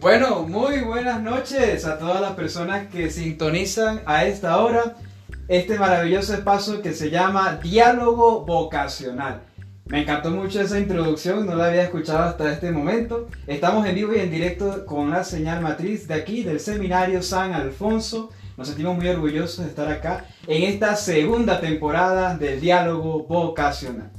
Bueno, muy buenas noches a todas las personas que sintonizan a esta hora este maravilloso espacio que se llama Diálogo Vocacional. Me encantó mucho esa introducción, no la había escuchado hasta este momento. Estamos en vivo y en directo con la señal matriz de aquí, del Seminario San Alfonso. Nos sentimos muy orgullosos de estar acá en esta segunda temporada del Diálogo Vocacional.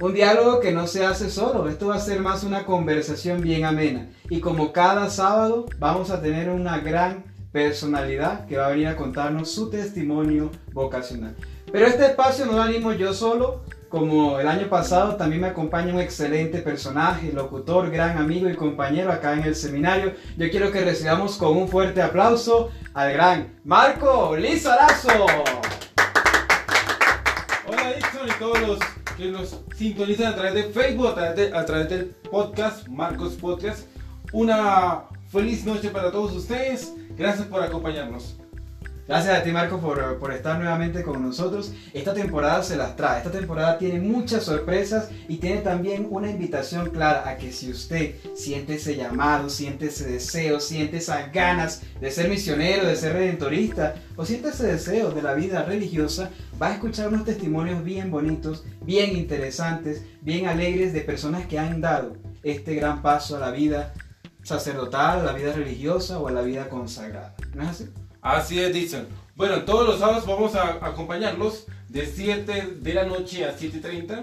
Un diálogo que no se hace solo, esto va a ser más una conversación bien amena. Y como cada sábado vamos a tener una gran personalidad que va a venir a contarnos su testimonio vocacional. Pero este espacio no lo animo yo solo, como el año pasado también me acompaña un excelente personaje, locutor, gran amigo y compañero acá en el seminario. Yo quiero que recibamos con un fuerte aplauso al gran Marco Lizarazo. Hola Dixon y todos los que nos sintonizan a través de Facebook, a través, a través del podcast, Marcos Podcast. Una feliz noche para todos ustedes. Gracias por acompañarnos. Gracias a ti Marco por, por, estar nuevamente con nosotros. Esta temporada se las trae. Esta temporada tiene muchas sorpresas y tiene también una invitación clara a que si usted siente ese llamado, siente ese deseo, siente esas ganas de ser misionero, de ser redentorista o siente ese deseo de la vida religiosa, va a escuchar unos testimonios bien bonitos, bien interesantes, bien alegres de personas que han dado este gran paso a la vida sacerdotal, a la vida religiosa o a la vida consagrada. ¿No es así? Así es, Dixon. Bueno, todos los sábados vamos a acompañarlos de 7 de la noche a 7.30.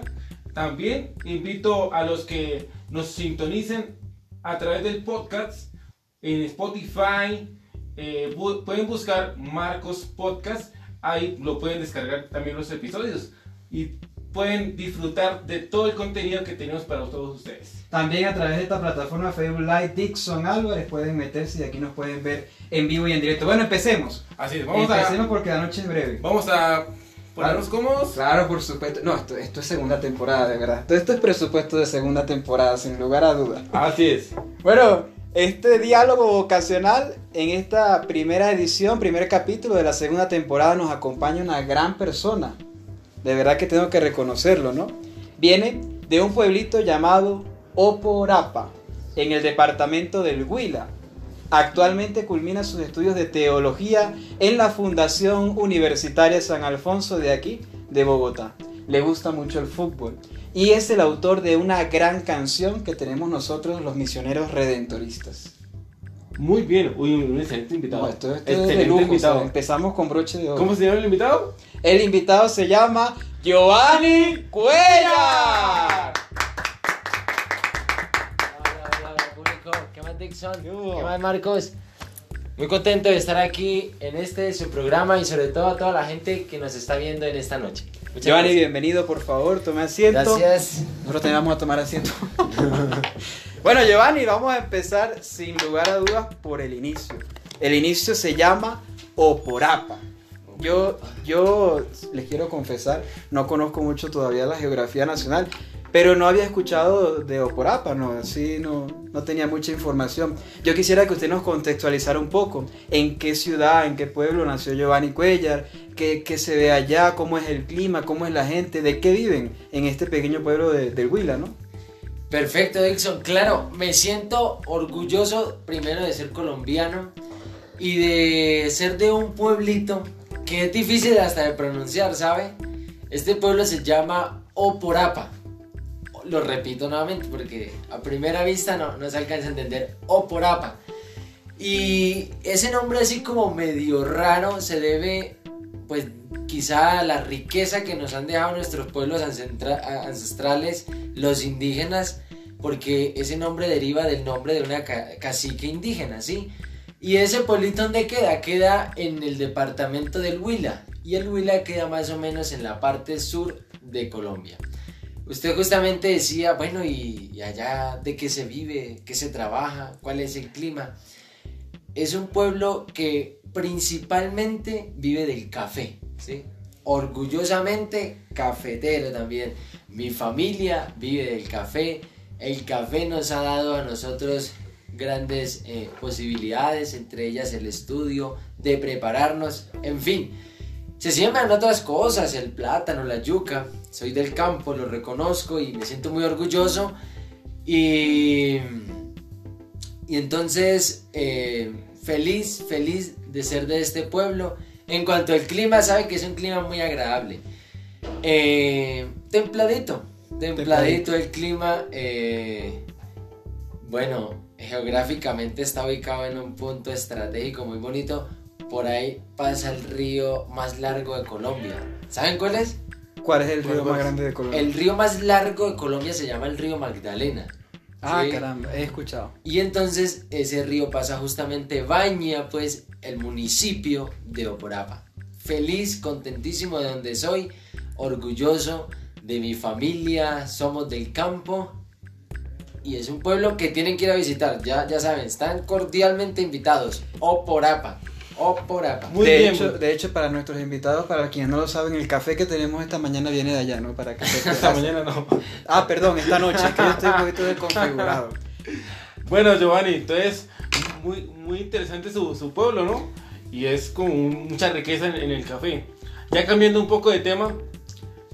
También invito a los que nos sintonicen a través del podcast en Spotify. Eh, pueden buscar Marcos Podcast. Ahí lo pueden descargar también los episodios. Y pueden disfrutar de todo el contenido que tenemos para todos ustedes. También a través de esta plataforma Facebook Live, Dixon Álvarez pueden meterse y aquí nos pueden ver en vivo y en directo. Bueno, empecemos. Así es, vamos empecemos porque la noche es breve. Vamos a ponernos cómodos. Claro, por supuesto. No, esto, esto es segunda temporada, de verdad. Todo esto es presupuesto de segunda temporada, sin lugar a dudas. Así es. Bueno, este diálogo vocacional, en esta primera edición, primer capítulo de la segunda temporada, nos acompaña una gran persona. De verdad que tengo que reconocerlo, ¿no? Viene de un pueblito llamado Oporapa, en el departamento del Huila. Actualmente culmina sus estudios de teología en la Fundación Universitaria San Alfonso de aquí, de Bogotá. Le gusta mucho el fútbol y es el autor de una gran canción que tenemos nosotros los misioneros redentoristas. Muy bien, uy, un excelente invitado. No, esto, esto es de lujo, invitado. o sea, empezamos con broche de oro. ¿Cómo se llama el invitado? El invitado se llama Giovanni Cuellar. Dixon? ¿Qué más, Marcos? Muy contento de estar aquí en este su programa y sobre todo a toda la gente que nos está viendo en esta noche. Muchas Giovanni, gracias. bienvenido, por favor, tome asiento. Gracias. Nosotros te vamos a tomar asiento. bueno, Giovanni, vamos a empezar sin lugar a dudas por el inicio. El inicio se llama Oporapa. Yo, yo les quiero confesar, no conozco mucho todavía la geografía nacional, pero no había escuchado de Oporapa, no, así no, no tenía mucha información. Yo quisiera que usted nos contextualizara un poco en qué ciudad, en qué pueblo nació Giovanni Cuellar, qué, qué se ve allá, cómo es el clima, cómo es la gente, de qué viven en este pequeño pueblo de- del Huila, ¿no? Perfecto, Dixon. Claro, me siento orgulloso primero de ser colombiano y de ser de un pueblito que es difícil hasta de pronunciar, ¿sabe? Este pueblo se llama Oporapa. Lo repito nuevamente porque a primera vista no, no se alcanza a entender Oporapa. Y ese nombre así como medio raro se debe pues quizá a la riqueza que nos han dejado nuestros pueblos ancestra- ancestrales, los indígenas, porque ese nombre deriva del nombre de una ca- cacique indígena, ¿sí? Y ese pueblito donde queda, queda en el departamento del Huila, y el Huila queda más o menos en la parte sur de Colombia. Usted justamente decía, bueno, ¿y, allá de qué se vive? ¿Qué se trabaja? ¿Cuál es el clima? Es un pueblo que principalmente vive del café, ¿sí? Orgullosamente cafetero también. Mi familia vive del café. El café nos ha dado a nosotros grandes eh, posibilidades, entre ellas el estudio, de prepararnos, en fin. Se siembran otras cosas, el plátano, la yuca. Soy del campo, lo reconozco y me siento muy orgulloso. Y, y entonces, eh, feliz, feliz de ser de este pueblo. En cuanto al clima, sabe que es un clima muy agradable. Eh, templadito, templadito el clima. bueno, geográficamente está ubicado en un punto estratégico muy bonito. Por ahí pasa el río más largo de Colombia. ¿Saben cuál es? ¿Cuál es el río más grande de Colombia? El río más largo de Colombia se llama el río Magdalena. Ah, caramba, he escuchado. Y entonces ese río pasa justamente, baña pues el municipio de Oporapa. Feliz, contentísimo de donde soy, orgulloso de mi familia, somos del campo y es un pueblo que tienen que ir a visitar. Ya, ya saben, están cordialmente invitados. O O. Muy de, bien, hecho, de hecho, para nuestros invitados, para quienes no lo saben, el café que tenemos esta mañana viene de allá, ¿no? Para que esta mañana no. Ah, perdón, esta noche, es que yo estoy un poquito desconfigurado. Bueno, Giovanni, entonces, muy, muy interesante su, su pueblo, ¿no? Y es con mucha riqueza en, en el café. Ya cambiando un poco de tema,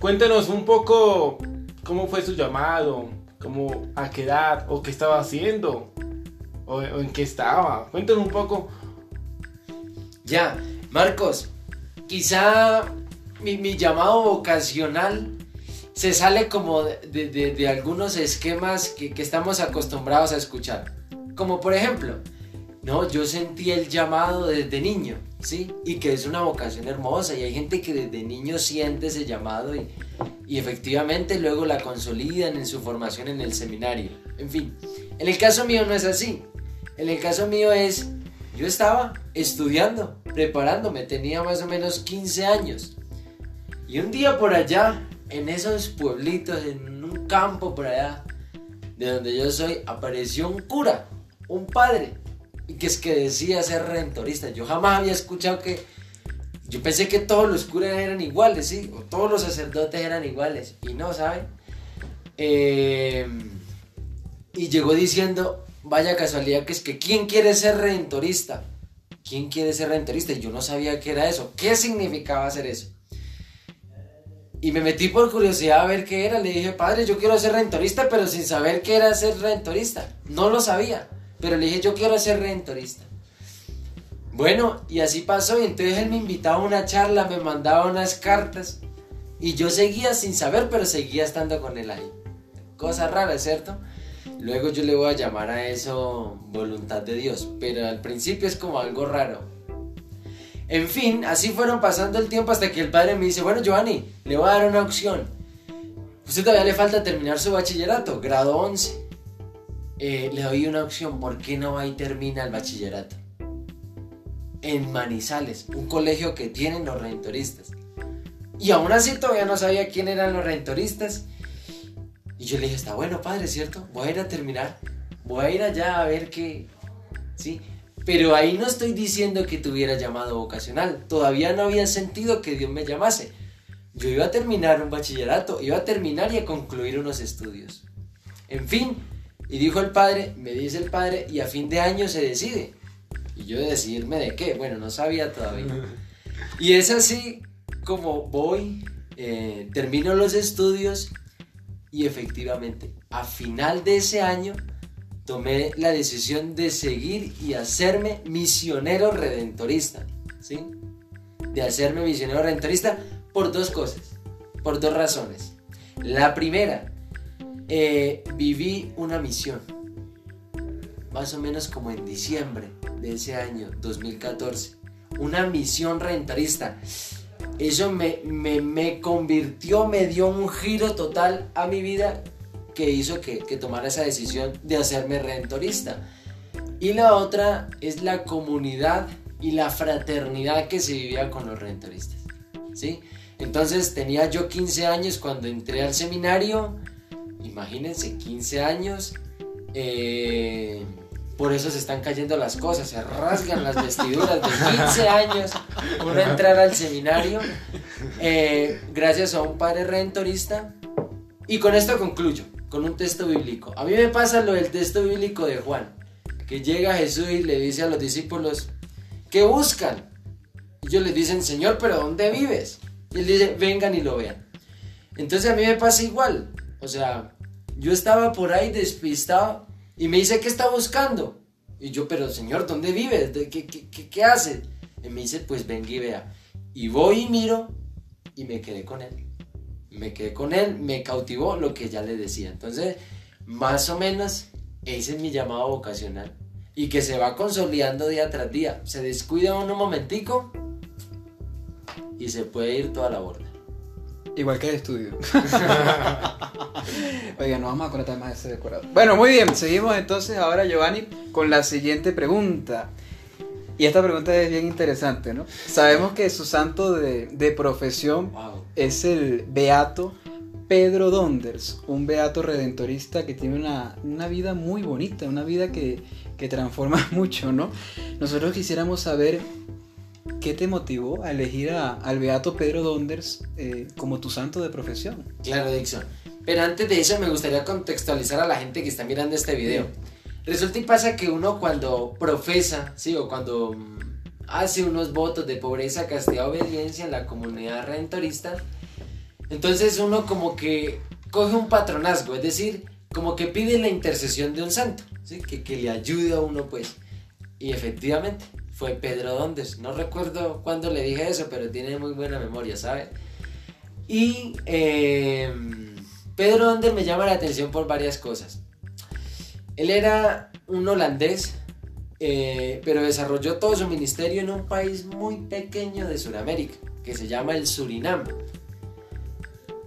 cuéntanos un poco cómo fue su llamado, como a qué edad o qué estaba haciendo o, en qué estaba. Cuéntanos un poco. Ya, Marcos, quizá mi, llamado vocacional se sale como de, algunos esquemas que, que, estamos acostumbrados a escuchar. Como por ejemplo, no, yo sentí el llamado desde niño, ¿sí? Y que es una vocación hermosa y hay gente que desde niño siente ese llamado y, y efectivamente luego la consolidan en su formación en el seminario. En fin, en el caso mío no es así. En el caso mío es, yo estaba estudiando, preparándome, tenía más o menos 15 años. Y un día por allá, en esos pueblitos, en un campo por allá, de donde yo soy, apareció un cura, un padre, y que es que decía ser redentorista. Yo jamás había escuchado que yo pensé que todos los curas eran iguales, ¿sí? O todos los sacerdotes eran iguales. Y no, ¿saben? Em, y llegó diciendo, vaya casualidad que es que ¿quién quiere ser redentorista? ¿Quién quiere ser redentorista? Y yo no sabía qué era eso. ¿Qué significaba hacer eso? Y me metí por curiosidad a ver qué era. Le dije, padre, yo quiero ser redentorista, pero sin saber qué era ser redentorista. No lo sabía. Pero le dije, yo quiero ser redentorista. Bueno, y así pasó, y entonces él me invitaba a una charla, me mandaba unas cartas, y yo seguía sin saber, pero seguía estando con él ahí. Cosa rara, ¿cierto? Luego yo le voy a llamar a eso voluntad de Dios, pero al principio es como algo raro. En fin, así fueron pasando el tiempo hasta que el padre me dice, bueno Giovanni, le voy a dar una opción. Usted todavía le falta terminar su bachillerato, grado 11. Eh, le doy una opción, ¿por qué no va y termina el bachillerato? en Manizales, un colegio que tienen los redentoristas. Y aún así todavía no sabía quién eran los redentoristas. Y yo le dije, está bueno, padre, ¿cierto? Voy a ir a terminar. Voy a ir allá a ver qué... ¿Sí? Pero ahí no estoy diciendo que tuviera llamado vocacional. Todavía no había sentido que Dios me llamase. Yo iba a terminar un bachillerato, iba a terminar y a concluir unos estudios. En fin, y dijo el padre, me dice el padre, y a fin de año se decide. Y yo decidirme de qué, bueno, no sabía todavía. Y es así como voy, eh, termino los estudios y efectivamente a final de ese año tomé la decisión de seguir y hacerme misionero redentorista, ¿sí? De hacerme misionero redentorista por dos cosas, por dos razones. La primera, eh, viví una misión, más o menos como en diciembre de ese año, 2014. Una misión rentarista. Eso me, me, convirtió, me dio un giro total a mi vida que hizo que, que tomara esa decisión de hacerme rentorista. Y la otra es la comunidad y la fraternidad que se vivía con los rentoristas. ¿sí? Entonces tenía yo 15 años cuando entré al seminario, imagínense, 15 años, eh, por eso se están cayendo las cosas, se rasgan las vestiduras de 15 años por entrar al seminario, eh, gracias a un padre redentorista. Y con esto concluyo, con un texto bíblico. A mí me pasa lo del texto bíblico de Juan, que llega Jesús y le dice a los discípulos, ¿qué buscan? Ellos le dicen, Señor, pero ¿dónde vives? Y él dice, vengan y lo vean. Entonces a mí me pasa igual. O sea, yo estaba por ahí despistado y me dice, ¿qué está buscando? Y yo, pero Señor, ¿dónde vives? ¿Qué, qué, qué, qué hace? Y me dice, pues venga y vea. Y voy y miro y me quedé con él. Me quedé con él, me cautivó lo que ya le decía. Entonces, más o menos, ese es mi llamado vocacional. Y que se va consolidando día tras día. Se descuida uno un momentico y se puede ir toda la borda. Igual que el estudio. Oiga, no vamos a conectar más ese decorado. Bueno, muy bien, seguimos entonces ahora, Giovanni, con la siguiente pregunta. Y esta pregunta es bien interesante, ¿no? Sabemos que su santo de, de profesión Wow. es el beato Pedro Donders, un beato redentorista que tiene una, una vida muy bonita, una vida que, que transforma mucho, ¿no? Nosotros quisiéramos saber qué te motivó a elegir a- al beato Pedro Donders eh, como tu santo de profesión. Claro, Dixon. Pero antes de eso me gustaría contextualizar a la gente que está mirando este video. Resulta y pasa que uno cuando profesa, sí, o cuando mm, hace unos votos de pobreza, castidad, obediencia en la comunidad redentorista, entonces uno como que coge un patronazgo, es decir, como que pide la intercesión de un santo, ¿sí? que, que le ayude a uno pues. Y efectivamente, fue Pedro Dondes. No recuerdo cuándo le dije eso, pero tiene muy buena memoria, ¿sabe? Y eh, Pedro Dondes me llama la atención por varias cosas. Él era un holandés, eh, pero desarrolló todo su ministerio en un país muy pequeño de Sudamérica, que se llama el Surinam.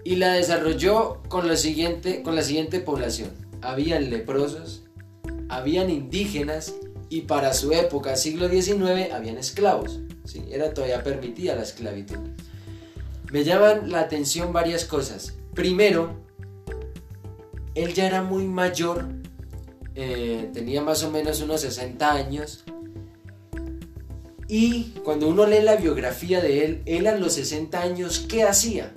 Y la desarrolló con, lo siguiente, con la siguiente población. Habían leprosos, habían indígenas y para su época, siglo XIX, habían esclavos. Era todavía permitida la esclavitud. Me llaman la atención varias cosas. Primero, él ya era muy mayor, eh, tenía más o menos unos 60 años. Y cuando uno lee la biografía de él, él a los 60 años, ¿qué hacía?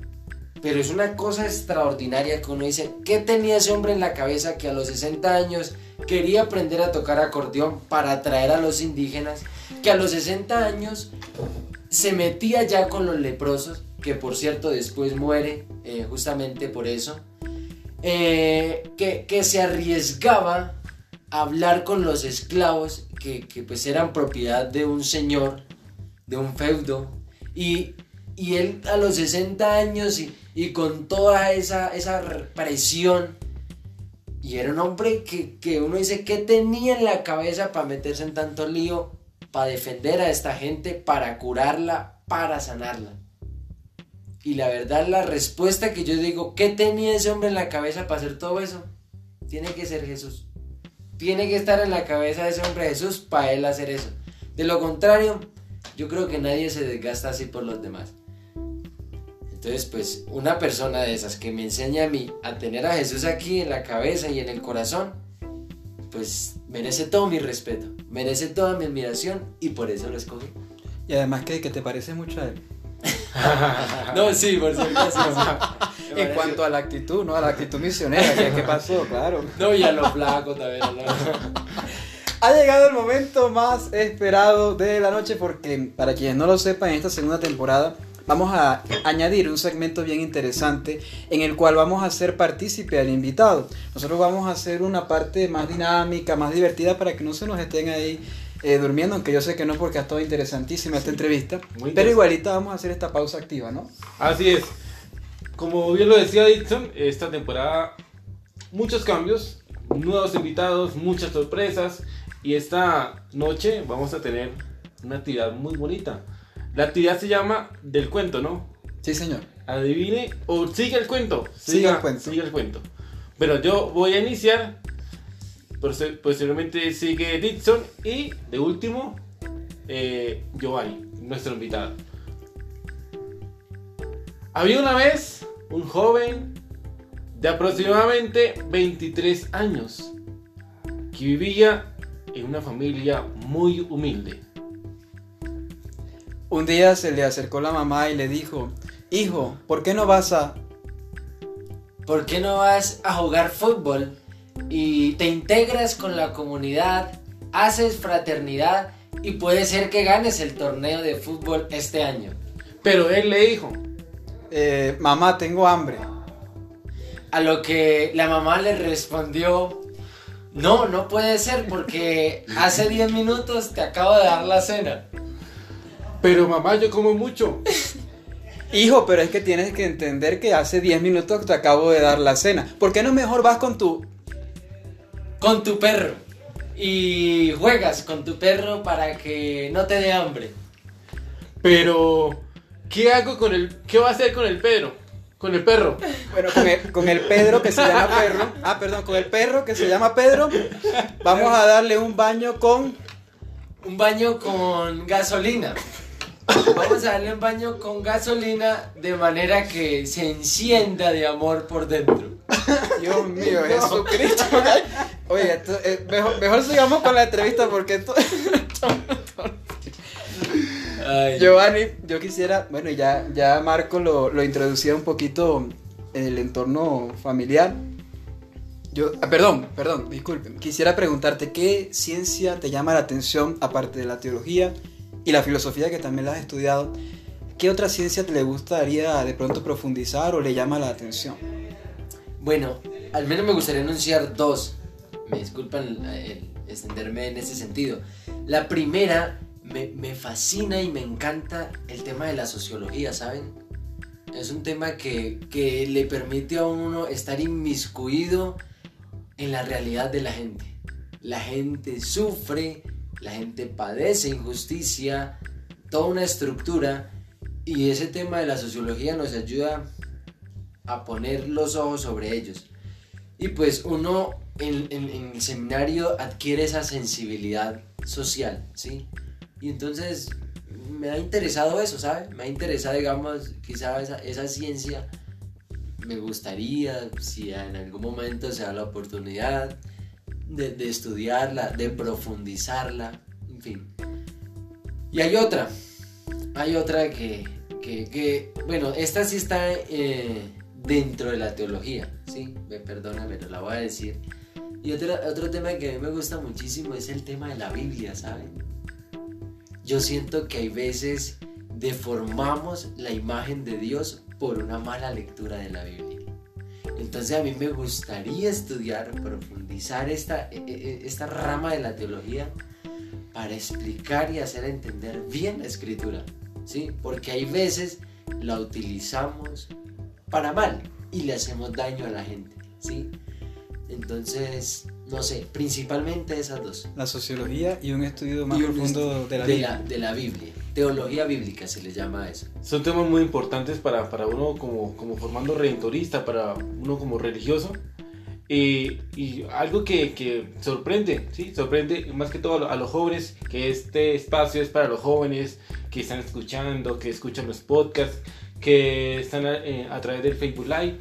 Pero es una cosa extraordinaria que uno dice, ¿qué tenía ese hombre en la cabeza que a los 60 años quería aprender a tocar acordeón para atraer a los indígenas? Que a los 60 años se metía ya con los leprosos, que por cierto después muere eh, justamente por eso. Eh, que, que se arriesgaba a hablar con los esclavos, que, que pues eran propiedad de un señor, de un feudo. Y, y él a los 60 años y, con toda esa, esa presión, y era un hombre que, que uno dice, ¿qué tenía en la cabeza para meterse en tanto lío, para defender a esta gente, para curarla, para sanarla? Y la verdad, la respuesta que yo digo, ¿qué tenía ese hombre en la cabeza para hacer todo eso? Tiene que ser Jesús. Tiene que estar en la cabeza de ese hombre Jesús para él hacer eso. De lo contrario, yo creo que nadie se desgasta así por los demás. Entonces, pues, una persona de esas que me enseña a mí a tener a Jesús aquí en la cabeza y en el corazón, pues merece todo mi respeto, merece toda mi admiración y por eso lo escogí. Y además que, que te parece mucho a él. No, sí, por cierto, sí, sí. En parece- cuanto a la actitud, ¿no? A la actitud misionera, ¿qué, qué pasó? Claro. No, y a lo flaco también. lo- Ha llegado el momento más esperado de la noche porque, para quienes no lo sepan, en esta segunda temporada vamos a añadir un segmento bien interesante en el cual vamos a hacer partícipe al invitado. Nosotros vamos a hacer una parte más dinámica, más divertida para que no se nos estén ahí eh, durmiendo, aunque yo sé que no porque ha estado interesantísima esta entrevista, pero igualita vamos a hacer esta pausa activa, ¿no? Así es. Como bien lo decía Dixon, esta temporada muchos cambios, nuevos invitados, muchas sorpresas y esta noche vamos a tener una actividad muy bonita. La actividad se llama del cuento, ¿no? Sí, señor. Adivine o sigue el cuento. Sigue el cuento. Sigue el cuento. Pero yo voy a iniciar. poste- Posteriormente sigue Dixon y de último eh, Giovanni, nuestro invitado. Había una vez un joven de aproximadamente 23 años que vivía en una familia muy humilde. Un día se le acercó la mamá y le dijo, hijo, ¿por qué no vas a... ¿Por qué no vas a jugar fútbol y te integras con la comunidad, haces fraternidad y puede ser que ganes el torneo de fútbol este año? Pero él le dijo, "Eh, mamá, tengo hambre. A lo que la mamá le respondió, no, no puede ser porque hace 10 minutos te acabo de dar la cena. Pero mamá, yo como mucho. Hijo, pero es que tienes que entender que hace 10 minutos te acabo de dar la cena. ¿Por qué no mejor vas con tu... Con tu perro. Y juegas con tu perro para que no te dé hambre. Pero, ¿qué hago con el... ¿Qué va a hacer con el Pedro? Con el perro. Bueno, con el, con el Pedro que se llama Perro. Ah, perdón, con el perro que se llama Pedro. Vamos a darle un baño con... Un baño con gasolina. Vamos a darle un baño con gasolina de manera que se encienda de amor por dentro. Dios mío, Jesucristo. Oye, esto, eh, mejor, mejor sigamos con la entrevista porque esto... Ay. Giovanni, yo quisiera, bueno, ya, ya Marco lo, lo introducía un poquito en el entorno familiar. Yo, ah, perdón, perdón, disculpen. Quisiera preguntarte qué ciencia te llama la atención, aparte de la teología y la filosofía que también la has estudiado. ¿Qué otra ciencia te le gustaría de pronto profundizar o le llama la atención? Bueno, al menos me gustaría anunciar dos. Me disculpan el extenderme en ese sentido. La primera, me, me fascina y me encanta el tema de la sociología, ¿saben? Es un tema que, que le permite a uno estar inmiscuido en la realidad de la gente. La gente sufre, la gente padece injusticia, toda una estructura y ese tema de la sociología nos ayuda a poner los ojos sobre ellos. Y pues uno en, el seminario adquiere esa sensibilidad social, ¿sí? Y entonces me ha interesado eso, ¿sabes? Me ha interesado, digamos, quizá esa, esa ciencia. Me gustaría, si en algún momento se da la oportunidad, de, estudiarla, de profundizarla, en fin. Y hay otra, hay otra que, que, que, bueno, esta sí está eh, dentro de la teología, ¿sí? Me perdona, pero la voy a decir. Y otro, otro tema que a mí me gusta muchísimo es el tema de la Biblia, ¿saben? Yo siento que hay veces deformamos la imagen de Dios por una mala lectura de la Biblia. Entonces a mí me gustaría estudiar, profundizar esta, e- e- esta rama de la teología para explicar y hacer entender bien la escritura, ¿sí? Porque hay veces la utilizamos para mal y le hacemos daño a la gente, ¿sí? Entonces, no sé, principalmente esas dos. La sociología y un estudio más Y profundo de la de Biblia. la, de la Biblia. Teología bíblica se le llama a eso. Son temas muy importantes para, para uno como, como formando redentorista, para uno como religioso. Y, algo que, que sorprende, ¿sí? Sorprende más que todo a, lo- a los jóvenes, que este espacio es para los jóvenes que están escuchando, que escuchan los podcasts, que están eh, a través del Facebook Live.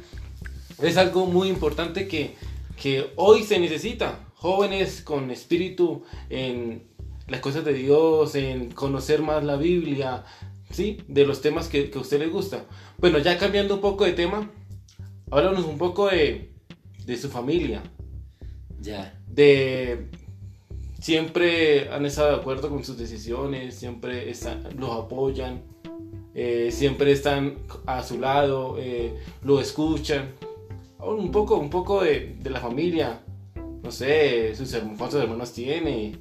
Es algo muy importante que, que hoy se necesita. Jóvenes con espíritu en las cosas de Dios, en conocer más la Biblia, ¿sí? De los temas que, que a usted le gusta. Bueno, ya cambiando un poco de tema, háblanos un poco de, de su familia, Ya. de siempre han estado de acuerdo con sus decisiones, siempre están- los apoyan, eh, siempre están a su lado, eh, lo escuchan. Un poco, un poco de, de la familia, no sé, sus hermanos, cuántos hermanos tiene.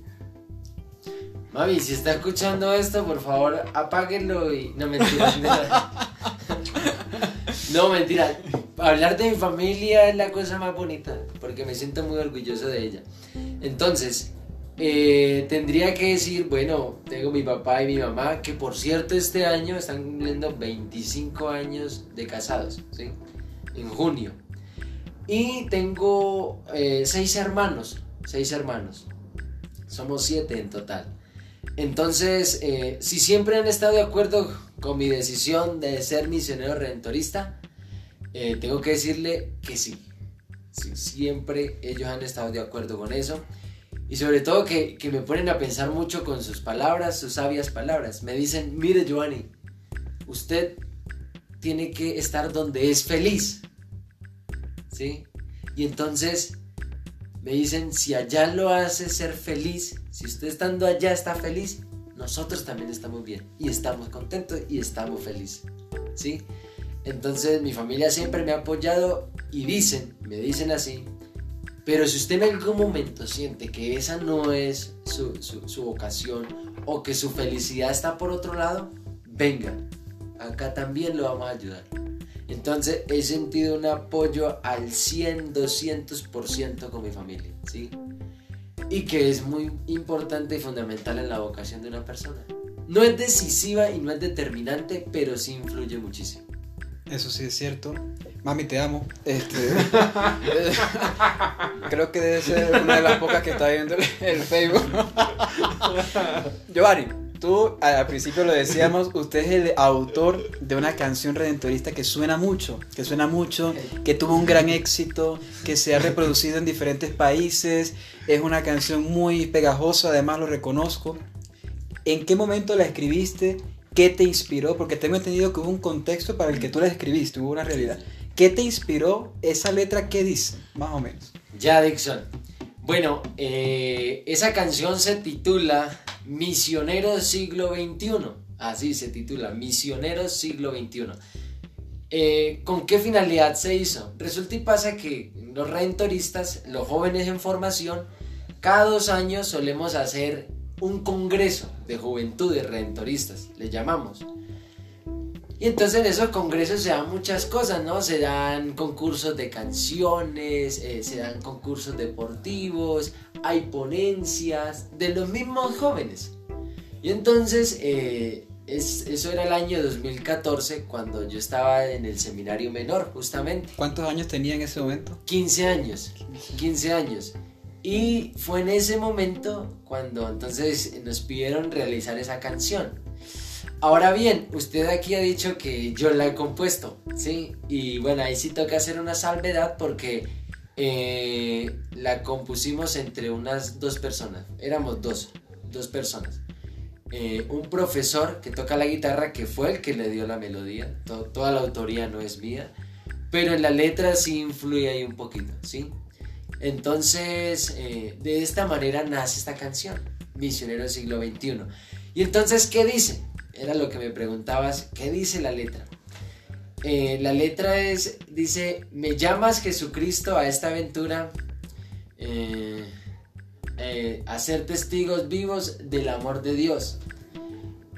Mami, si está escuchando esto, por favor, apáguenlo y... No, mentira. no, mentira. Hablar de mi familia es la cosa más bonita, porque me siento muy orgulloso de ella. Entonces, eh, tendría que decir, bueno, tengo mi papá y mi mamá, que por cierto este año están cumpliendo 25 años de casados, ¿sí? En junio. Y tengo eh, seis hermanos, seis hermanos. Somos siete en total. Entonces, eh, si siempre han estado de acuerdo con mi decisión de ser misionero redentorista, eh, tengo que decirle que sí. Siempre ellos han estado de acuerdo con eso. Y sobre todo que, que, me ponen a pensar mucho con sus palabras, sus sabias palabras. Me dicen, mire Giovanni, usted tiene que estar donde es feliz. ¿Sí? Y entonces me dicen, si allá lo hace ser feliz, si usted estando allá está feliz, nosotros también estamos bien y estamos contentos y estamos felices. ¿Sí? Entonces mi familia siempre me ha apoyado y dicen, me dicen así, pero si usted en algún momento siente que esa no es su, su, vocación o que su felicidad está por otro lado, venga, acá también lo vamos a ayudar. Entonces he sentido un apoyo al 100, 200% con mi familia, ¿sí? Y que es muy importante y fundamental en la vocación de una persona. No es decisiva y no es determinante, pero sí influye muchísimo. Eso sí es cierto. Mami, te amo. Este, creo que debe ser una de las pocas que está viendo el Facebook. Giovanni, tú al principio lo decíamos, usted es el autor de una canción redentorista que suena mucho, que suena mucho, que tuvo un gran éxito, que se ha reproducido en diferentes países, es una canción muy pegajosa, además lo reconozco. ¿En qué momento la escribiste? ¿Qué te inspiró? Porque tengo entendido que hubo un contexto para el que tú la escribiste, hubo una realidad. ¿Qué te inspiró esa letra? ¿Qué dice? Más o menos. Ya, Dixon. Bueno, eh, esa canción se titula Misionero siglo XXI. Así se titula, Misionero siglo XXI. Eh, ¿Con qué finalidad se hizo? Resulta y pasa que los redentoristas, los jóvenes en formación, cada dos años solemos hacer un congreso de juventudes redentoristas, le llamamos. Y entonces en esos congresos se dan muchas cosas, ¿no? Se dan concursos de canciones, eh, se dan concursos deportivos, hay ponencias de los mismos jóvenes. Y entonces, eh, eso era el año 2014 cuando yo estaba en el seminario menor, justamente. ¿Cuántos años tenía en ese momento? 15 años, 15 años. Y fue en ese momento cuando entonces nos pidieron realizar esa canción. Ahora bien, usted aquí ha dicho que yo la he compuesto, ¿sí? Y bueno, ahí sí toca hacer una salvedad porque eh, la compusimos entre unas dos personas. Éramos dos, dos personas. Eh, un profesor que toca la guitarra, que fue el que le dio la melodía. toda la autoría no es mía. Pero en la letra sí influye ahí un poquito, ¿sí? Entonces, eh, de esta manera nace esta canción, Misionero del siglo XXI. Y entonces, ¿qué dice? Era lo que me preguntabas, ¿qué dice la letra? Eh, la letra es, dice, me llamas Jesucristo a esta aventura, eh, eh, a ser testigos vivos del amor de Dios.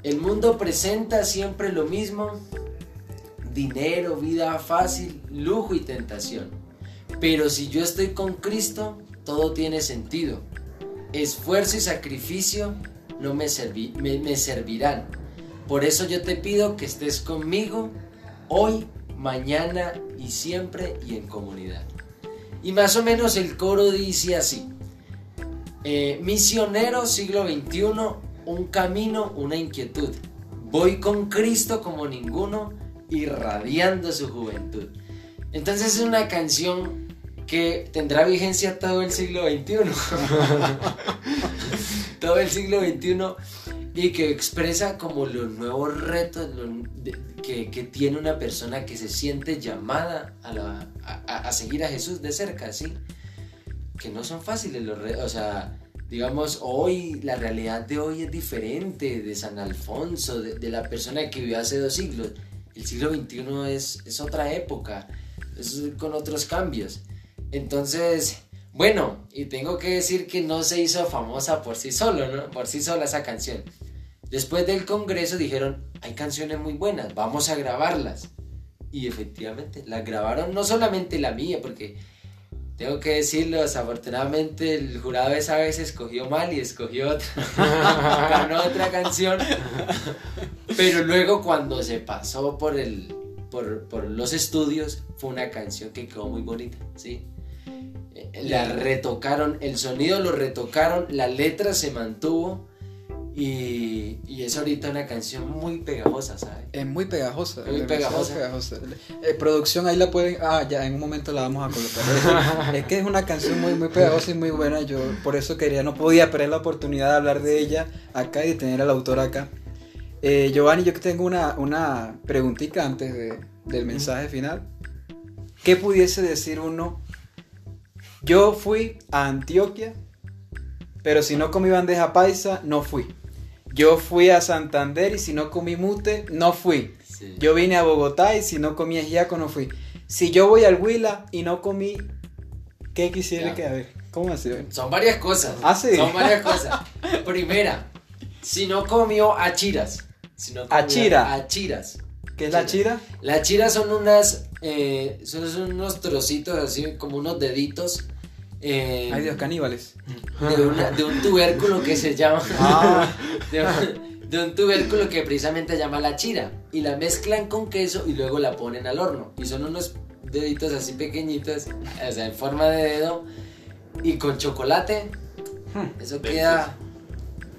El mundo presenta siempre lo mismo, dinero, vida fácil, lujo y tentación. Pero si yo estoy con Cristo, todo tiene sentido. Esfuerzo y sacrificio no me, me servirán. Por eso yo te pido que estés conmigo hoy, mañana y siempre y en comunidad. Y más o menos el coro dice así. Eh, misionero siglo XXI, un camino, una inquietud. Voy con Cristo como ninguno, irradiando su juventud. Entonces es una canción que tendrá vigencia todo el siglo XXI. todo el siglo XXI y que expresa como los nuevos retos que, que, tiene una persona que se siente llamada a, la, a, seguir a Jesús de cerca, ¿sí? Que no son fáciles los retos, o sea, digamos, hoy, la realidad de hoy es diferente de San Alfonso, de, de la persona que vivió hace dos siglos. El siglo XXI es, es otra época, es con otros cambios. Entonces, bueno, y tengo que decir que no se hizo famosa por sí solo, ¿no? Por sí sola esa canción. Después del congreso dijeron, hay canciones muy buenas, vamos a grabarlas. Y efectivamente, las grabaron no solamente la mía, porque tengo que decirlo, desafortunadamente el jurado esa vez escogió mal y escogió otra, ganó otra canción. Pero luego cuando se pasó por, el, por, por los estudios, fue una canción que quedó muy bonita, ¿sí? La retocaron, el sonido lo retocaron, la letra se mantuvo Y, y es ahorita una canción muy pegajosa, ¿sabes? Es muy pegajosa. Muy demasiado pegajosa. Eh, producción ahí la pueden. Ah, ya, en un momento la vamos a colocar. es que es una canción muy, muy pegajosa y muy buena. Yo por eso quería, no podía perder la oportunidad de hablar de ella acá y de tener al autor acá. Eh, Giovanni, yo que tengo una, una preguntita antes de- del mensaje final. ¿Qué pudiese decir uno? Yo fui a Antioquia, pero si no comí bandeja paisa, no fui. Yo fui a Santander y si no comí mute, no fui. Sí. Yo vine a Bogotá y si no comí ajiaco, no fui. Si yo voy al Huila y no comí, ¿qué quisiera Ya. que a ver? ¿Cómo así? Son varias cosas. Ah, sí. Son varias cosas. Primera, si no comió achiras. Si no comió Achira. Achiras. ¿Qué es la chira? Las chiras son unas, eh, son unos trocitos así como unos deditos eh, Ay Dios, caníbales. de, una- de un tubérculo que se llama, Ah, de, un, de un tubérculo que precisamente se llama la chira y la mezclan con queso y luego la ponen al horno y son unos deditos así pequeñitos, o sea, en forma de dedo y con chocolate, eso queda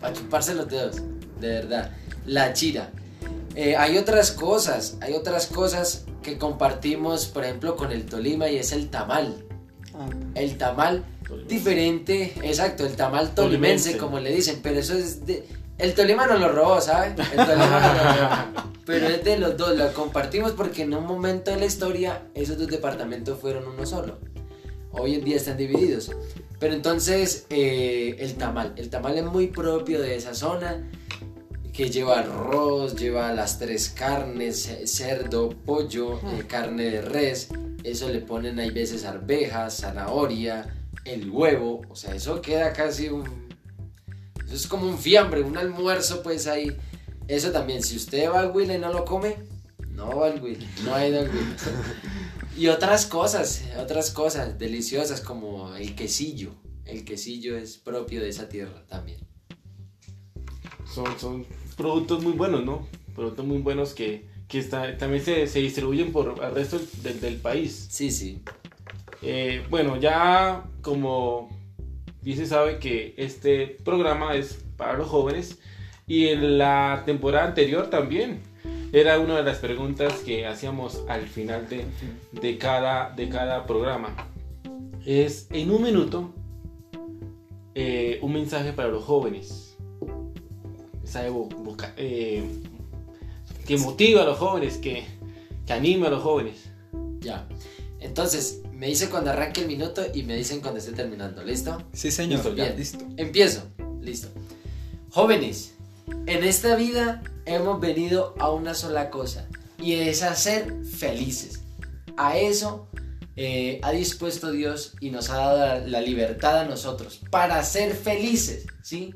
para chuparse los dedos, de verdad. La chira. Eh, hay otras cosas, hay otras cosas que compartimos, por ejemplo, con el Tolima y es el tamal. Ah, El tamal Tolimense. diferente, exacto, el tamal tolimense, Tolimense. como le dicen, pero eso es de... El Tolima no lo robó, ¿sabes? El Tolima no lo robó. Pero es de los dos, lo compartimos porque en un momento de la historia esos dos departamentos fueron uno solo. Hoy en día están divididos. Pero entonces eh, el tamal, el tamal es muy propio de esa zona, que lleva arroz, lleva las tres carnes, cerdo, pollo, eh, carne de res, eso le ponen hay veces arvejas, zanahoria, el huevo, o sea, eso queda casi un... Eso es como un fiambre, un almuerzo pues ahí. Eso también, si usted va al Will y no lo come, no va al Will, no ha ido al Will. Y otras cosas, otras cosas deliciosas como el quesillo. El quesillo es propio de esa tierra también. Son, son productos muy buenos, ¿no? Productos muy buenos que, que está- también se, se distribuyen por el resto del, del país. Sí, sí. Eh, bueno, ya como bien se sabe que este programa es para los jóvenes y en la temporada anterior también era una de las preguntas que hacíamos al final de, de cada, de cada programa. Es en un minuto eh, un mensaje para los jóvenes. Mensaje eh, que motiva a los jóvenes, que, que anima a los jóvenes. Ya. Entonces, me dice cuando arranque el minuto y me dicen cuando esté terminando. ¿Listo? sí, señor. Listo, ya, bien. listo. Empiezo. Listo. Jóvenes, en esta vida hemos venido a una sola cosa y es a ser felices. A eso eh, ha dispuesto Dios y nos ha dado la, la libertad a nosotros para ser felices, ¿sí?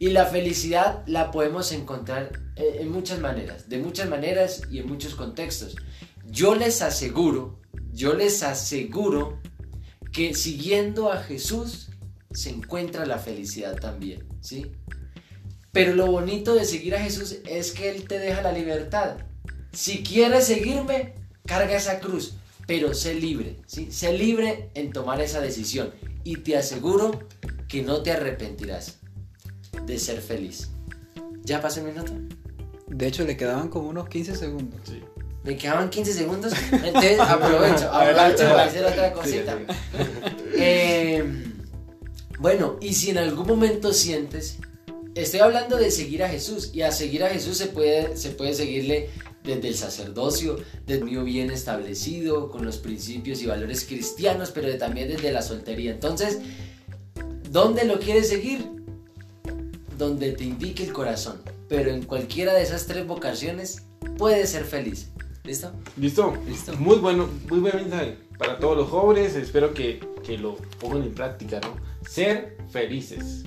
Y la felicidad la podemos encontrar eh, en muchas maneras, de muchas maneras y en muchos contextos. Yo les aseguro, yo les aseguro que siguiendo a Jesús se encuentra la felicidad también, ¿sí? Pero lo bonito de seguir a Jesús es que Él te deja la libertad. Si quieres seguirme, carga esa cruz, pero sé libre, ¿sí? Sé libre en tomar esa decisión y te aseguro que no te arrepentirás de ser feliz. ¿Ya pasó el minuto? De hecho, le quedaban como unos 15 segundos. Sí. Me quedaban 15 segundos, entonces aprovecho, aprovecho para hacer otra cosita. Eh, bueno, y si en algún momento sientes, estoy hablando de seguir a Jesús, y a seguir a Jesús se puede, se puede seguirle desde el sacerdocio, desde un bien establecido, con los principios y valores cristianos, pero también desde la soltería. Entonces, ¿dónde lo quieres seguir? Donde te indique el corazón, pero en cualquiera de esas tres vocaciones puedes ser feliz. ¿Listo? ¿Listo? Listo. Muy bueno, muy buen mensaje para todos los jóvenes. Espero que, que lo pongan en práctica, ¿no? Ser felices.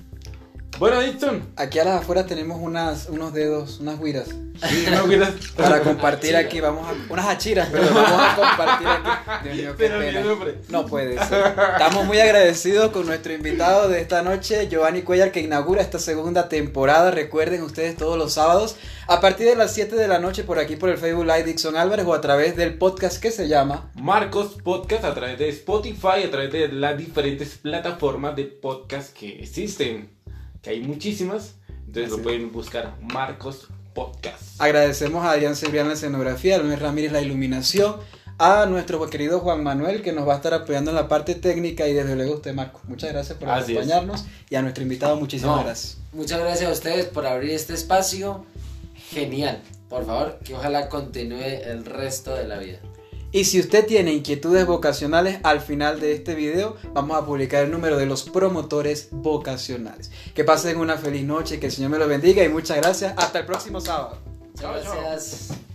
Bueno, Dixon. Aquí a las afueras tenemos unas, unos dedos, unas guiras. sí, no quieras- Para compartir aquí, vamos a. Unas achiras, pero vamos a compartir aquí. Dios mío, qué Pero pena. mi nombre. No puede ser. Estamos muy agradecidos con nuestro invitado de esta noche, Giovanni Cuellar, que inaugura esta segunda temporada. Recuerden ustedes todos los sábados, a partir de las 7 de la noche, por aquí por el Facebook Live Dixon Álvarez o a través del podcast que se llama. Marcos Podcast a través de Spotify, a través de las diferentes plataformas de podcast que existen, que hay muchísimas. Entonces Así lo pueden buscar Marcos Podcast. Agradecemos a Adrián Cebrián la escenografía, a Luis Ramírez la iluminación, a nuestro querido Juan Manuel que nos va a estar apoyando en la parte técnica y desde luego usted, Marco. Muchas gracias por Así es. acompañarnos y a nuestro invitado muchísimas No, gracias. Muchas gracias a ustedes por abrir este espacio. Genial. Por favor, que ojalá continúe el resto de la vida. Y si usted tiene inquietudes vocacionales, al final de este video vamos a publicar el número de los promotores vocacionales. Que pasen una feliz noche, que el Señor me lo bendiga y muchas gracias. Hasta el próximo sábado. Muchas gracias.